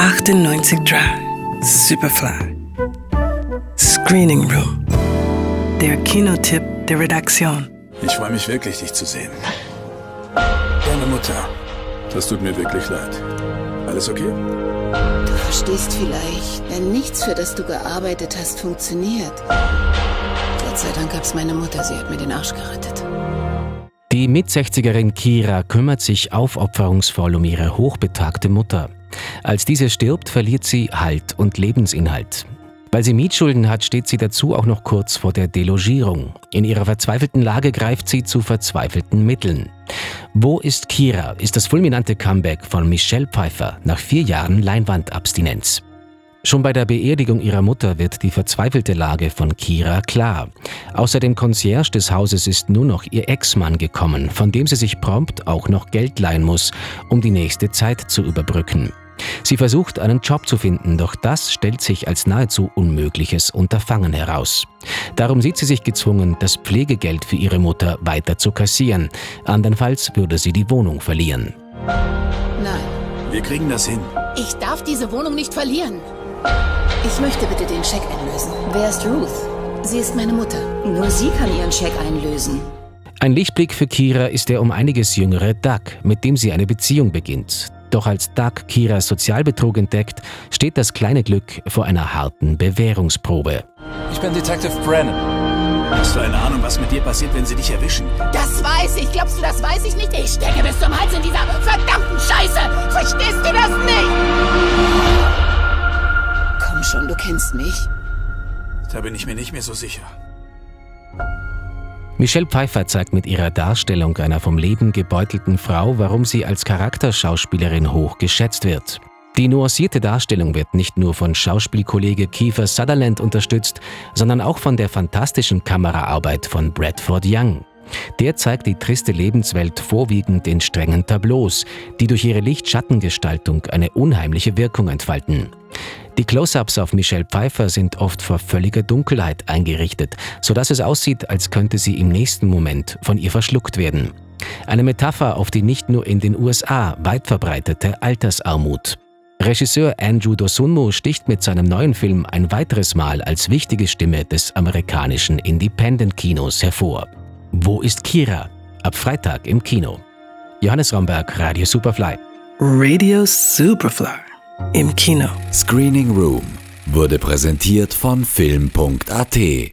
98 Superfly. Screening Room. Der Kinotipp der Redaktion. Ich freue mich wirklich, dich zu sehen. Deine Mutter. Das tut mir wirklich leid. Alles okay? Du verstehst vielleicht, wenn nichts, für das du gearbeitet hast, funktioniert. Gott sei Dank gab's meine Mutter, sie hat mir den Arsch gerettet. Die Mit-60erin Kira kümmert sich aufopferungsvoll um ihre hochbetagte Mutter. Als diese stirbt, verliert sie Halt und Lebensinhalt. Weil sie Mietschulden hat, steht sie dazu auch noch kurz vor der Delogierung. In ihrer verzweifelten Lage greift sie zu verzweifelten Mitteln. Wo ist Kira ist das fulminante Comeback von Michelle Pfeiffer nach vier Jahren Leinwandabstinenz. Schon bei der Beerdigung ihrer Mutter wird die verzweifelte Lage von Kira klar. Außer dem Concierge des Hauses ist nur noch ihr Ex-Mann gekommen, von dem sie sich prompt auch noch Geld leihen muss, um die nächste Zeit zu überbrücken. Sie versucht, einen Job zu finden, doch das stellt sich als nahezu unmögliches Unterfangen heraus. Darum sieht sie sich gezwungen, das Pflegegeld für ihre Mutter weiter zu kassieren. Andernfalls würde sie die Wohnung verlieren. Nein, Wir kriegen das hin. ich darf diese Wohnung nicht verlieren. Ich möchte bitte den Scheck einlösen. Wer ist Ruth? Sie ist meine Mutter. Nur sie kann ihren Scheck einlösen. Ein Lichtblick für Kira ist der um einiges jüngere Doug, mit dem sie eine Beziehung beginnt. Doch als Doug Kiras Sozialbetrug entdeckt, steht das kleine Glück vor einer harten Bewährungsprobe. Ich bin Detective Brennan. Hast du eine Ahnung, was mit dir passiert, wenn sie dich erwischen? Das weiß ich. Glaubst du, das weiß ich nicht? Ich stecke bis zum Hals in dieser verdammten Scheiße. Verstehst du das nicht? Kennst mich. Da bin ich mir nicht mehr so sicher. Michelle Pfeiffer zeigt mit ihrer Darstellung einer vom Leben gebeutelten Frau, warum sie als Charakterschauspielerin hoch geschätzt wird. Die nuancierte Darstellung wird nicht nur von Schauspielkollege Kiefer Sutherland unterstützt, sondern auch von der fantastischen Kameraarbeit von Bradford Young. Der zeigt die triste Lebenswelt vorwiegend in strengen Tableaus, die durch ihre Licht-Schattengestaltung eine unheimliche Wirkung entfalten. Die Close-ups auf Michelle Pfeiffer sind oft vor völliger Dunkelheit eingerichtet, sodass es aussieht, als könnte sie im nächsten Moment von ihr verschluckt werden. Eine Metapher auf die nicht nur in den USA weit verbreitete Altersarmut. Regisseur Andrew Dosunmu sticht mit seinem neuen Film ein weiteres Mal als wichtige Stimme des amerikanischen Independent-Kinos hervor. Wo ist Kira? Ab Freitag im Kino. Johannes Romberg, Radio Superfly. Radio Superfly. Im Kino. Screening Room wurde präsentiert von Film.at